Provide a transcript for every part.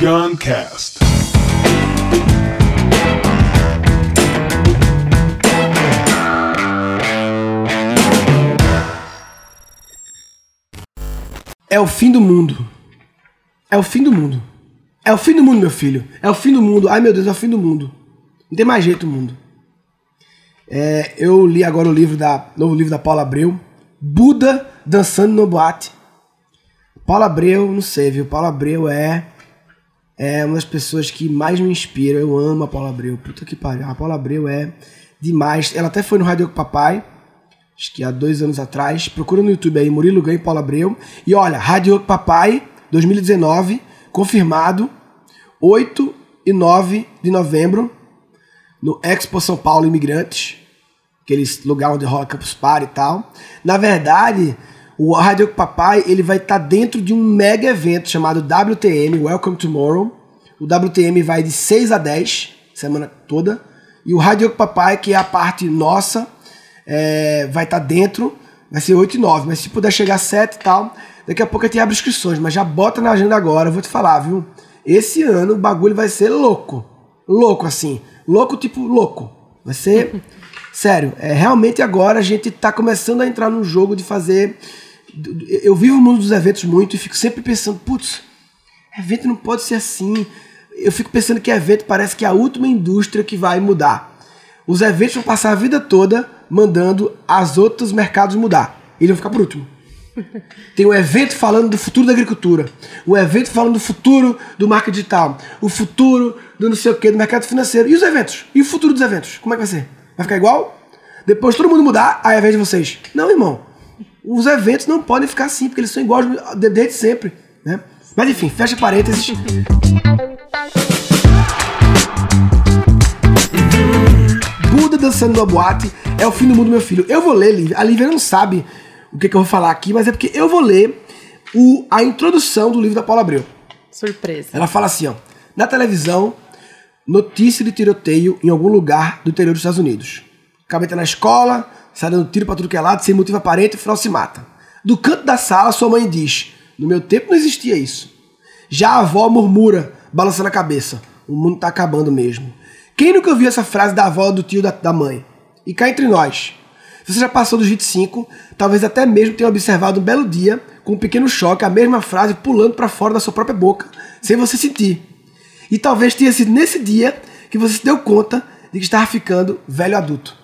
Guncast. É o fim do mundo. É o fim do mundo. É o fim do mundo, meu filho. É o fim do mundo. Ai, meu Deus, é o fim do mundo. Não tem mais jeito o mundo. É, eu li agora o livro da novo livro da Paula Abreu, Buda dançando no boate. Paula Abreu, não sei, viu? Paula Abreu é é uma das pessoas que mais me inspira. Eu amo a Paula Abreu. Puta que pariu. A Paula Abreu é demais. Ela até foi no Rádio com Papai, acho que há dois anos atrás. Procura no YouTube aí, Murilo Ganho e Paula Abreu. E olha, Rádio com Papai 2019, confirmado, 8 e 9 de novembro, no Expo São Paulo Imigrantes, aquele lugar onde rola Campus Party e tal. Na verdade, o Rádio Papai ele vai estar tá dentro de um mega evento chamado WTM, Welcome Tomorrow. O WTM vai de 6 a 10, semana toda. E o Rádio Papai, que é a parte nossa, é, vai estar tá dentro, vai ser 8 e 9. Mas se puder chegar a 7 e tal, Daqui a pouco eu te abro inscrições, mas já bota na agenda agora, eu vou te falar, viu? Esse ano o bagulho vai ser louco. Louco, assim. Louco, tipo, louco. Vai ser. Sério, é, realmente agora a gente tá começando a entrar num jogo de fazer. Eu vivo o mundo dos eventos muito e fico sempre pensando, putz, evento não pode ser assim. Eu fico pensando que evento parece que é a última indústria que vai mudar. Os eventos vão passar a vida toda mandando as outros mercados mudar. Eles vão ficar por último. Tem um evento falando do futuro da agricultura, o um evento falando do futuro do marketing digital, o futuro do não sei o que, do mercado financeiro. E os eventos? E o futuro dos eventos? Como é que vai ser? Vai ficar igual? Depois todo mundo mudar, aí ao invés de vocês. Não, irmão. Os eventos não podem ficar assim, porque eles são iguais desde sempre. Né? Mas enfim, fecha parênteses. Buda dançando numa boate é o fim do mundo, meu filho. Eu vou ler, Lívia. A Lívia não sabe o que, que, eu vou falar aqui, mas é porque eu vou ler o, a introdução do livro da Paula Abreu. Surpresa. Ela fala assim, ó. Na televisão, notícia de tiroteio em algum lugar do interior dos Estados Unidos. Acaba entrando na escola, sai dando tiro pra tudo que é lado, sem motivo aparente, e final se mata. Do canto da sala, sua mãe diz: No meu tempo não existia isso. Já a avó murmura, balançando a cabeça: O mundo tá acabando mesmo. Quem nunca ouviu essa frase da avó do tio da, da mãe? E cá entre nós, se você já passou dos 25, talvez até mesmo tenha observado um belo dia, com um pequeno choque, a mesma frase pulando para fora da sua própria boca, sem você sentir. E talvez tenha sido nesse dia que você se deu conta de que estava ficando velho adulto.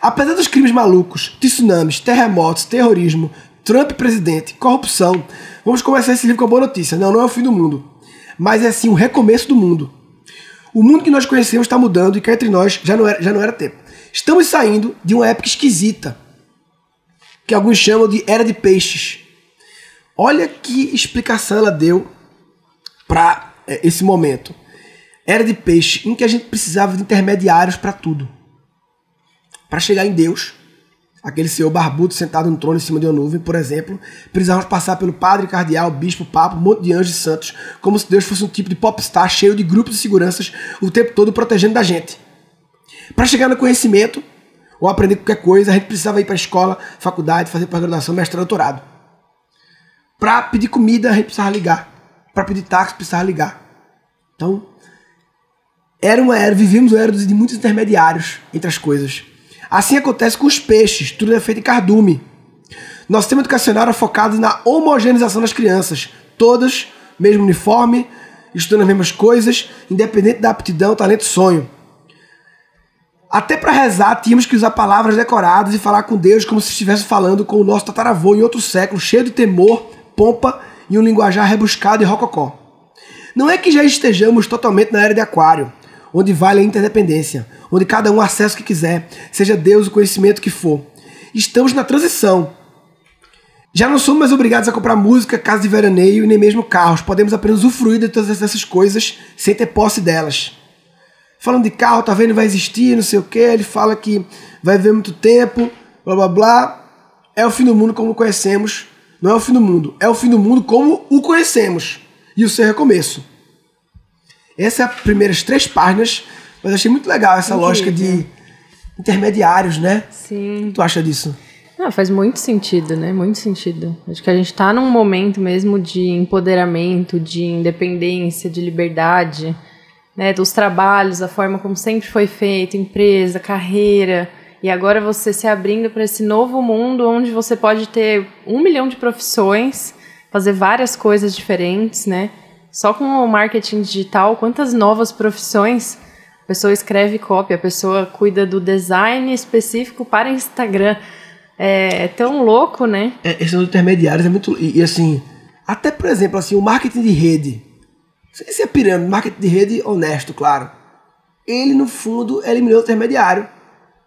Apesar dos crimes malucos, tsunamis, terremotos, terrorismo, Trump presidente, corrupção, vamos começar esse livro com a boa notícia. Não, não é o fim do mundo, mas é sim o recomeço do mundo. O mundo que nós conhecemos está mudando e cá entre nós já não era, já não era tempo. Estamos saindo de uma época esquisita, que alguns chamam de Era de Peixes. Olha que explicação ela deu para é, esse momento. Era de peixe em que a gente precisava de intermediários para tudo. Para chegar em Deus, aquele senhor barbudo sentado no trono em cima de uma nuvem, por exemplo, precisávamos passar pelo padre, cardeal, bispo, papa, um monte de anjos e santos, como se Deus fosse um tipo de popstar cheio de grupos de seguranças o tempo todo protegendo da gente. Para chegar no conhecimento ou aprender qualquer coisa, a gente precisava ir para a escola, faculdade, fazer pós-graduação, mestrado, doutorado. Para pedir comida, a gente precisava ligar. Para pedir táxi, precisava ligar. Então, era uma era, vivíamos uma era de muitos intermediários entre as coisas. Assim acontece com os peixes, tudo é feito em cardume. Nosso sistema educacional era focado na homogeneização das crianças, todas, mesmo uniforme, estudando as mesmas coisas, independente da aptidão, talento e sonho. Até para rezar, tínhamos que usar palavras decoradas e falar com Deus como se estivesse falando com o nosso tataravô em outro século, cheio de temor, pompa e um linguajar rebuscado e rococó. Não é que já estejamos totalmente na era de Aquário, onde vale a interdependência, onde cada um acessa o que quiser, seja Deus o conhecimento que for. Estamos na transição. Já não somos mais obrigados a comprar música, casa de veraneio e nem mesmo carros. Podemos apenas usufruir de todas essas coisas sem ter posse delas falando de carro, tá vendo, vai existir, não sei o que. Ele fala que vai viver muito tempo, blá blá blá. É o fim do mundo como conhecemos. Não é o fim do mundo, é o fim do mundo como o conhecemos. E o seu recomeço. Essas é as primeiras três páginas, mas achei muito legal essa Incrível. lógica de intermediários, né? Sim. O que tu acha disso? Ah, faz muito sentido, né? Muito sentido. Acho que a gente está num momento mesmo de empoderamento, de independência, de liberdade, né? Dos trabalhos, a forma como sempre foi feito, empresa, carreira. E agora você se abrindo para esse novo mundo onde você pode ter um milhão de profissões, fazer várias coisas diferentes, né? Só com o marketing digital, quantas novas profissões a pessoa escreve cópia, a pessoa cuida do design específico para Instagram é, é tão louco, né? É, esses intermediários é muito. E, e, assim, até por exemplo, assim, o marketing de rede. Esse é pirâmide, marketing de rede honesto, claro. Ele, no fundo, eliminou o intermediário.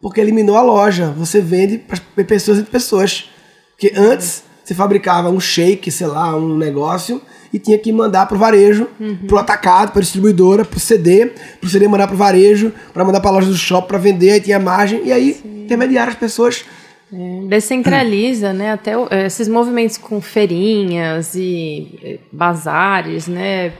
Porque eliminou a loja. Você vende para pessoas entre pessoas. Porque antes você fabricava um shake, sei lá, um negócio, e tinha que mandar pro varejo, uhum. pro atacado, pra distribuidora, pro CD, pro CD mandar pro varejo, para mandar pra loja do shopping para vender, aí tinha margem, e aí Sim. intermediário as pessoas é, descentraliza, né? Até é, esses movimentos com feirinhas e é, bazares, né?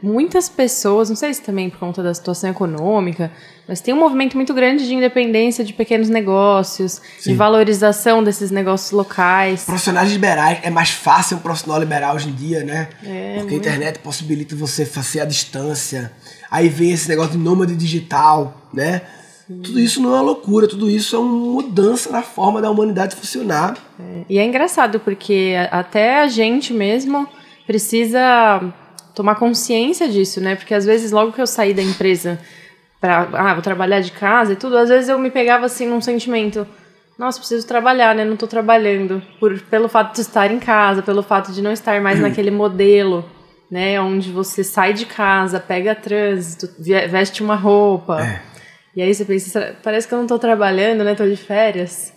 Muitas pessoas, não sei se também por conta da situação econômica, mas tem um movimento muito grande de independência de pequenos negócios, Sim. de valorização desses negócios locais. Profissionais liberais, é mais fácil um profissional liberal hoje em dia, né? É, Porque muito... a internet possibilita você fazer a distância. Aí vem esse negócio de nômade digital, né? Tudo isso não é uma loucura, tudo isso é uma mudança na forma da humanidade funcionar. É, e é engraçado porque até a gente mesmo precisa tomar consciência disso, né? Porque às vezes logo que eu saí da empresa para ah, vou trabalhar de casa e tudo, às vezes eu me pegava assim num sentimento, nossa, preciso trabalhar, né? Não tô trabalhando por pelo fato de estar em casa, pelo fato de não estar mais naquele modelo, né, onde você sai de casa, pega trânsito, veste uma roupa. É e aí você pensa, parece que eu não estou trabalhando, né? Tô de férias.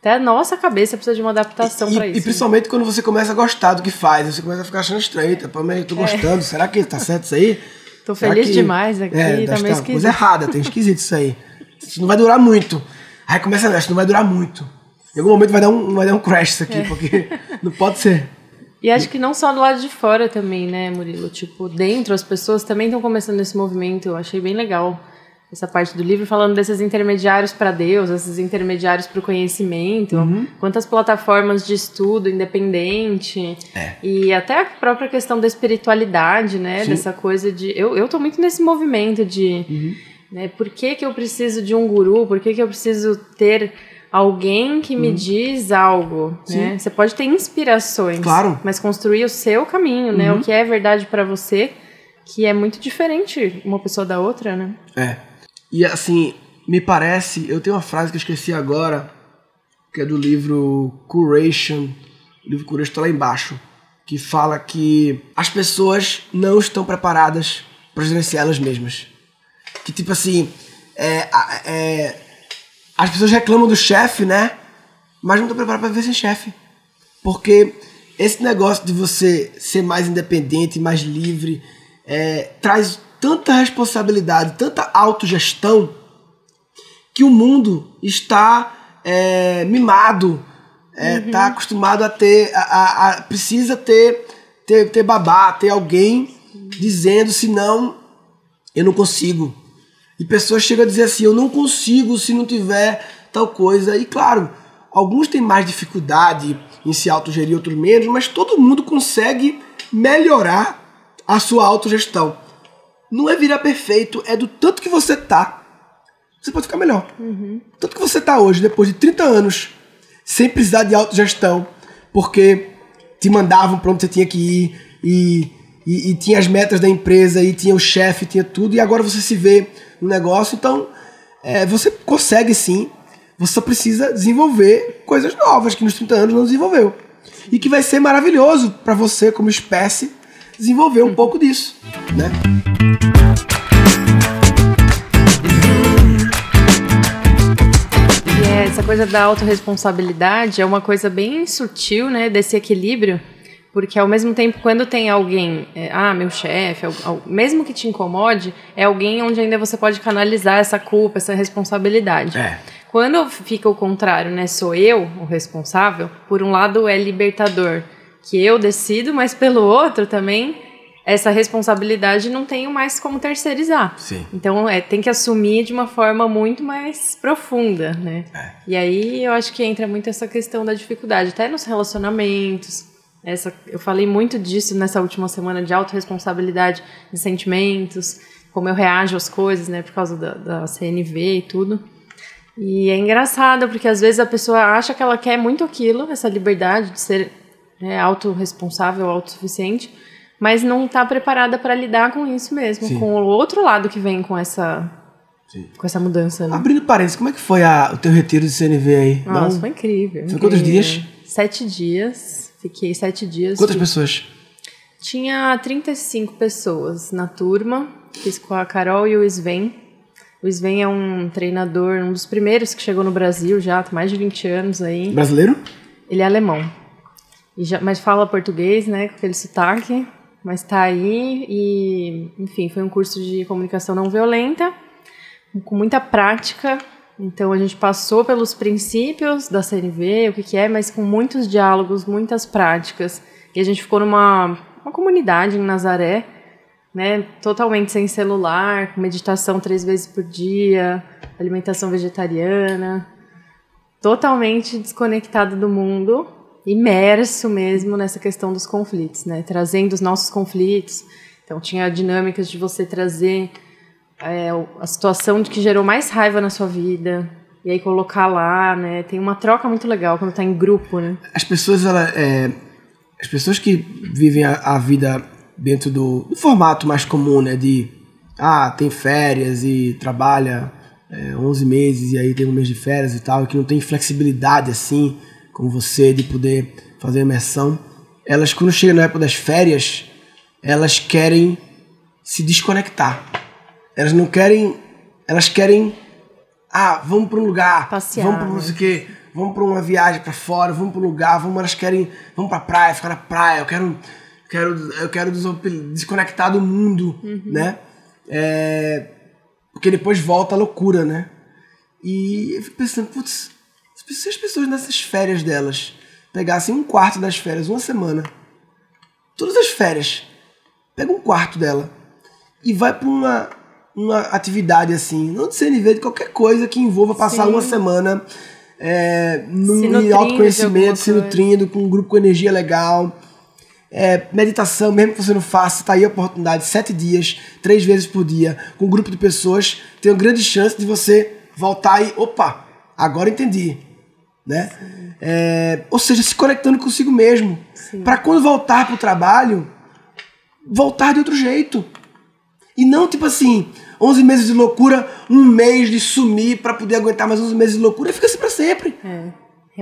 Até a nossa cabeça precisa de uma adaptação para isso. E principalmente quando você começa a gostar do que faz, você começa a ficar achando estranho. Tá, eu tô é. gostando, é. será que tá certo isso aí? Tô feliz que... demais aqui, é, tá meio esquisito. coisa errada, tem esquisito isso aí. Isso não vai durar muito. Aí começa a não vai durar muito. Em algum momento vai dar um, vai dar um crash isso aqui, é. porque não pode ser. E acho que não só do lado de fora também, né, Murilo? Tipo, dentro as pessoas também estão começando esse movimento. Eu achei bem legal essa parte do livro falando desses intermediários para Deus, esses intermediários para o conhecimento, uhum. quantas plataformas de estudo independente é. e até a própria questão da espiritualidade, né? Sim. Dessa coisa de eu eu tô muito nesse movimento de uhum. né, por que, que eu preciso de um guru? Por que, que eu preciso ter alguém que me uhum. diz algo, né? Você pode ter inspirações, claro. mas construir o seu caminho, né? O uhum. que é verdade para você, que é muito diferente uma pessoa da outra, né? É. E assim, me parece, eu tenho uma frase que eu esqueci agora, que é do livro Curation, o livro Curation está lá embaixo, que fala que as pessoas não estão preparadas para gerenciar elas mesmas. Que tipo assim, é, é, as pessoas reclamam do chefe, né? Mas não estão preparadas para viver sem chefe. Porque esse negócio de você ser mais independente, mais livre, é, traz tanta responsabilidade, tanta autogestão, que o mundo está é, mimado, está é, uhum. Tá acostumado a ter, a, a, a, precisa ter, ter, ter babá, ter alguém dizendo, senão eu não consigo. E pessoas chegam a dizer assim, eu não consigo se não tiver tal coisa. E claro, alguns têm mais dificuldade em se autogerir, outros menos, mas todo mundo consegue melhorar a sua autogestão não é virar perfeito, é do tanto que você tá. Você pode ficar melhor. Uhum. Tanto que você tá hoje, depois de 30 anos, sem precisar de autogestão, porque te mandavam para onde você tinha que ir, e, e, e, tinha as metas da empresa, e tinha o chefe, tinha tudo, e agora você se vê no negócio, então é, você consegue sim, você só precisa desenvolver coisas novas que nos 30 anos não desenvolveu. E que vai ser maravilhoso para você, como espécie, desenvolver um pouco disso, né? E é, essa coisa da autorresponsabilidade é uma coisa bem sutil, né? Desse equilíbrio. Porque ao mesmo tempo, quando tem alguém, é, ah, meu chefe, mesmo que te incomode, é alguém onde ainda você pode canalizar essa culpa, essa responsabilidade. É. Quando fica o contrário, né? Sou eu o responsável, por um lado é libertador, que eu decido, mas pelo outro também essa responsabilidade não tenho mais como terceirizar. Sim. Então é, tem que assumir de uma forma muito mais profunda, né? É. E aí eu acho que entra muito essa questão da dificuldade, até nos relacionamentos. Essa, eu falei muito disso nessa última semana de autorresponsabilidade de sentimentos, como eu reajo às coisas, né, por causa da, da CNV e tudo. E é engraçado, porque às vezes a pessoa acha que ela quer muito aquilo, essa liberdade de ser né, autorresponsável, autossuficiente, mas não está preparada para lidar com isso mesmo, Sim. com o outro lado que vem com essa, Sim. com essa mudança. Né? Abrindo parênteses, como é que foi a- o teu retiro de CNV aí? Nossa, um- foi incrível. Foi quantos incrível. dias? Sete dias. Fiquei sete dias. Quantas pessoas? Tinha 35 pessoas na turma. Fiz com a Carol e o Sven. O Sven é um treinador, um dos primeiros que chegou no Brasil já, tem mais de 20 anos aí. Brasileiro? Ele é alemão. E já, mas fala português, né? Com aquele sotaque. Mas tá aí e, enfim, foi um curso de comunicação não violenta, com muita prática. Então a gente passou pelos princípios da CNV, o que, que é, mas com muitos diálogos, muitas práticas. E a gente ficou numa uma comunidade em Nazaré, né? Totalmente sem celular, com meditação três vezes por dia, alimentação vegetariana totalmente desconectado do mundo, imerso mesmo nessa questão dos conflitos, né? Trazendo os nossos conflitos. Então tinha dinâmicas de você trazer é, a situação de que gerou mais raiva na sua vida e aí colocar lá, né? Tem uma troca muito legal quando tá em grupo, né? As pessoas, ela, é, as pessoas que vivem a, a vida dentro do, do formato mais comum, né? De, ah, tem férias e trabalha é, 11 meses e aí tem um mês de férias e tal, que não tem flexibilidade assim, como você, de poder fazer imersão. Elas, quando chegam na época das férias, elas querem se desconectar. Elas não querem. Elas querem. Ah, vamos para um lugar. Passear, Vamos para não né? sei o quê. Vamos para uma viagem para fora. Vamos para um lugar. Vamos, elas querem. Vamos para praia, ficar na praia. Eu quero. quero eu quero desconectar do mundo, né? É, porque depois volta a loucura, né? E eu fico pensando, putz, se as pessoas nessas férias delas pegassem um quarto das férias, uma semana, todas as férias, pega um quarto dela e vai para uma, uma atividade assim, não de CNV, de qualquer coisa que envolva passar Sim. uma semana é, num, autoconhecimento, se nutrindo, com um grupo com energia legal. É, meditação, mesmo que você não faça, tá aí a oportunidade, sete dias, três vezes por dia, com um grupo de pessoas, tem uma grande chance de você voltar e, opa, agora entendi, né? É, ou seja, se conectando consigo mesmo, para quando voltar pro trabalho, voltar de outro jeito. E não tipo assim, 11 meses de loucura, um mês de sumir para poder aguentar mais 11 meses de loucura, fica assim para sempre. É,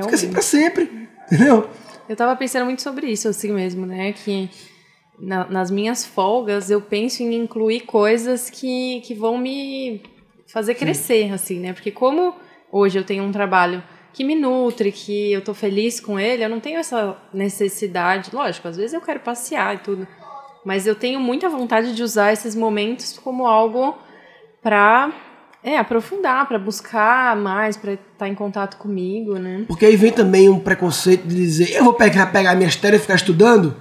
Fica assim para sempre. Entendeu? Eu tava pensando muito sobre isso, assim mesmo, né? Que na- nas minhas folgas eu penso em incluir coisas que, que vão me fazer crescer, assim, né? Porque como hoje eu tenho um trabalho que me nutre, que eu tô feliz com ele, eu não tenho essa necessidade. Lógico, às vezes eu quero passear e tudo. Mas eu tenho muita vontade de usar esses momentos como algo pra é, aprofundar, pra buscar mais, pra estar em contato comigo, né? Porque aí vem também um preconceito de dizer, eu vou pegar, pegar minhas férias e ficar estudando?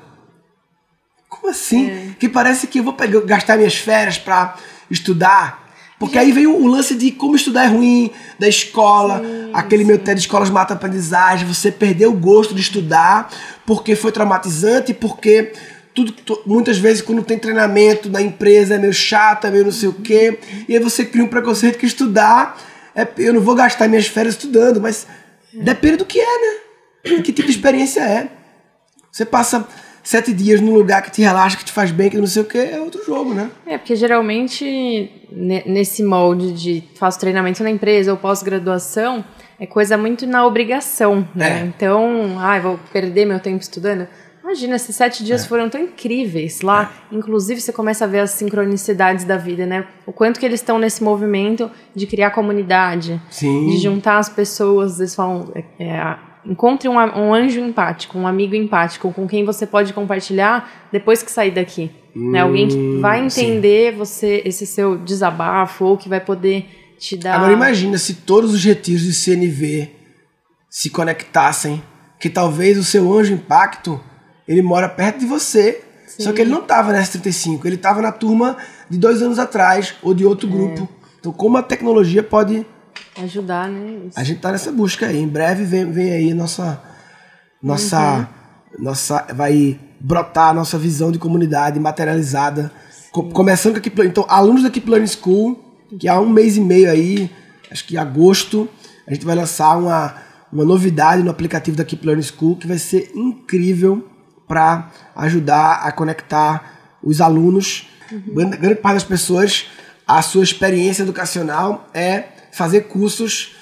Como assim? Que parece que eu vou pegar, gastar minhas férias para estudar. Porque aí vem o, lance de como estudar é ruim, da escola, aquele meu TED Escolas Mata Aprendizagem, você perdeu o gosto de estudar porque foi traumatizante, porque tudo, tu- muitas vezes quando tem treinamento na empresa é meio chato, é meio não sei o quê, e aí você cria um preconceito que estudar, é, eu não vou gastar minhas férias estudando, mas depende do que é, né? De que tipo de experiência é. Você passa sete dias num lugar que te relaxa, que te faz bem, que não sei o que, é outro jogo, né? É, porque geralmente ne- nesse molde de faço treinamento na empresa ou pós-graduação, é coisa muito na obrigação, né? É. Então, ai, vou perder meu tempo estudando. Imagina, esses sete É. dias foram tão incríveis lá. Inclusive, você começa a ver as sincronicidades da vida, né? O quanto que eles estão nesse movimento de criar comunidade, Sim. de juntar as pessoas. Eles falam, é, é, encontre um, um anjo empático, um amigo empático, com quem você pode compartilhar depois que sair daqui. né? Alguém que vai Hum, sim. entender você, esse seu desabafo, ou que vai poder te dar. Agora imagina se todos os retiros de CNV se conectassem, que talvez o seu anjo impacto, ele mora perto de você, Só que ele não estava na S35, ele estava na turma de dois anos atrás ou de outro grupo. Então, como a tecnologia pode Ajudar, né? Isso. a gente tá nessa busca aí. Em breve vem, vem aí nossa. Nossa. Nossa. Vai brotar a nossa visão de comunidade materializada. Co- começando com a Keep Learning. Então, alunos da Keep Learning School, que há um mês e meio aí, acho que em agosto, a gente vai lançar uma, uma novidade no aplicativo da Keep Learning School que vai ser incrível para ajudar a conectar os alunos. Grande, grande parte das pessoas, a sua experiência educacional é fazer cursos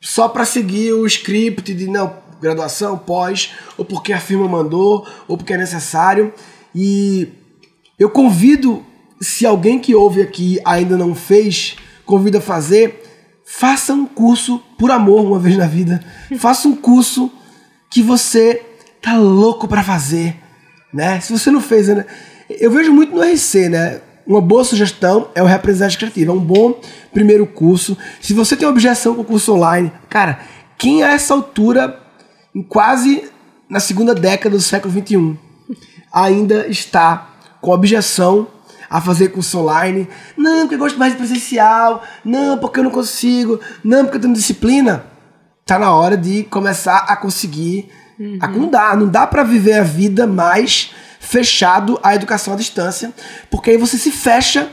só para seguir o script de não graduação, pós, ou porque a firma mandou, ou porque é necessário. E eu convido, se alguém que ouve aqui ainda não fez, convido a fazer, faça um curso por amor uma vez na vida. faça um curso que você tá louco para fazer, né? Se você não fez, né? Eu vejo muito no RC, né? Uma boa sugestão é o Representante Criativo. É um bom primeiro curso. Se você tem objeção com o curso online, cara, quem a essa altura, em quase na segunda década do século XXI, ainda está com objeção a fazer curso online? Não, porque eu gosto mais de presencial. Não, porque eu não consigo. Não, porque eu tenho disciplina. Tá na hora de começar a conseguir. A- Não dá, não dá para viver a vida mais fechado à educação à distância, porque aí você se fecha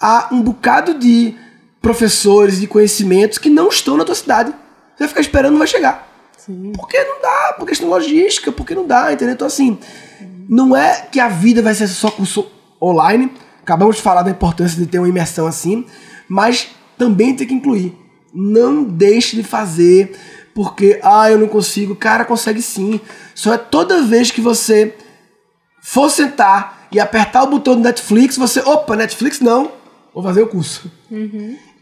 a um bocado de professores de conhecimentos que não estão na tua cidade. Você vai ficar esperando, não vai chegar. Porque não dá, por questão logística, porque não dá, entendeu? Então, assim, não é que a vida vai ser só curso online. Acabamos de falar da importância de ter uma imersão assim, mas também tem que incluir. Não deixe de fazer porque, ah, eu não consigo. Cara, consegue sim. Só é toda vez que você for sentar e apertar o botão do Netflix, você, opa, Netflix não, vou fazer o curso.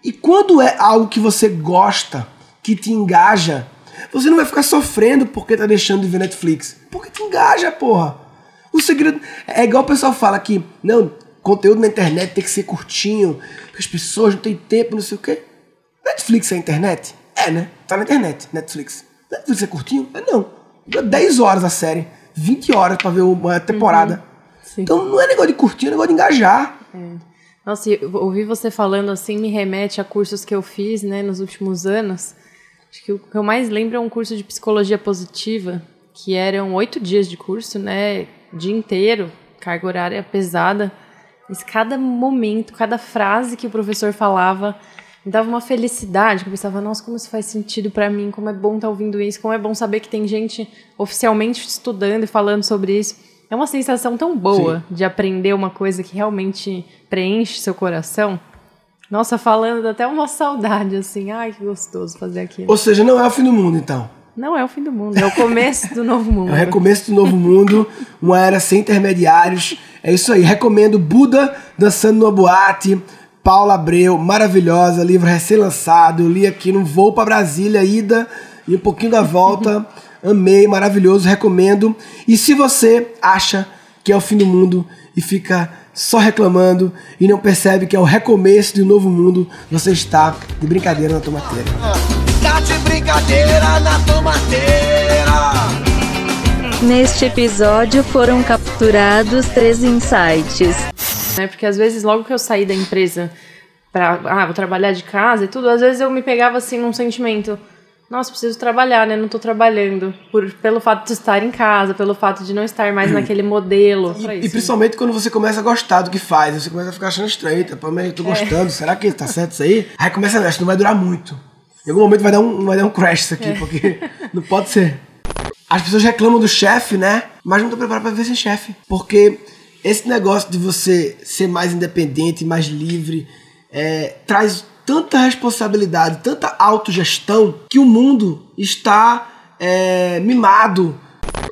E quando é algo que você gosta, que te engaja, você não vai ficar sofrendo porque tá deixando de ver Netflix. Porque te engaja, porra. O segredo é igual o pessoal fala que, não, conteúdo na internet tem que ser curtinho, porque as pessoas não têm tempo, não sei o quê. Netflix é internet? É, né? Tá na internet, Netflix. Netflix é curtinho? É não. Dá 10 horas a série, 20 horas pra ver uma temporada. Sim. Então não é negócio de curtir, é negócio de engajar. Nossa, e eu ouvir você falando assim me remete a cursos que eu fiz, né, nos últimos anos. Acho que o que eu mais lembro é um curso de psicologia positiva, que eram oito dias de curso, né, dia inteiro, carga horária pesada. Mas cada momento, cada frase que o professor falava me dava uma felicidade, que eu pensava, nossa, como isso faz sentido pra mim, como é bom estar ouvindo isso, como é bom saber que tem gente oficialmente estudando e falando sobre isso. É uma sensação tão boa de aprender uma coisa que realmente preenche seu coração. Nossa, falando até uma saudade, assim. Ai, que gostoso fazer aquilo. Ou seja, não é o fim do mundo, então. Não é o fim do mundo, é o começo do novo mundo. É o recomeço do novo mundo, uma era sem intermediários. É isso aí. Recomendo Buda dançando numa boate. Paula Abreu, maravilhosa, livro recém-lançado. Eu li aqui no voo para Brasília, ida e um pouquinho da volta. Amei, maravilhoso, recomendo. E se você acha que é o fim do mundo e fica só reclamando e não percebe que é o recomeço de um novo mundo, você está de brincadeira na tomateira. Tá de brincadeira na tomateira. Neste episódio foram capturados três insights. Né? Porque às vezes, logo que eu saí da empresa pra, ah, vou trabalhar de casa e tudo, às vezes eu me pegava assim num sentimento, nossa, preciso trabalhar, né? Não tô trabalhando. Por, pelo fato de estar em casa, pelo fato de não estar mais naquele modelo. E, isso. e principalmente quando você começa a gostar do que faz, você começa a ficar achando estranho, tá, pô, mas eu tô gostando, será que tá certo isso aí? Aí começa a acho que não vai durar muito. Em algum momento vai dar um, vai dar um crash isso aqui, porque não pode ser. As pessoas reclamam do chefe, né? Mas não estão preparadas para viver sem chefe. Porque esse negócio de você ser mais independente, mais livre, é, traz tanta responsabilidade, tanta autogestão, que o mundo está é, mimado.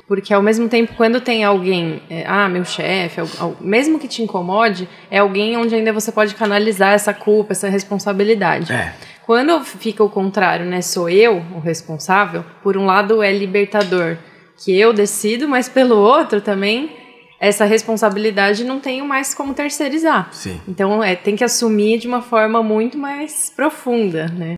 Porque ao mesmo tempo, quando tem alguém, é, ah, meu chefe, mesmo que te incomode, é alguém onde ainda você pode canalizar essa culpa, essa responsabilidade. É. Quando fica o contrário, né? Sou eu o responsável, por um lado é libertador, que eu decido, mas pelo outro também, essa responsabilidade não tenho mais como terceirizar. Sim. Então é, tem que assumir de uma forma muito mais profunda, né?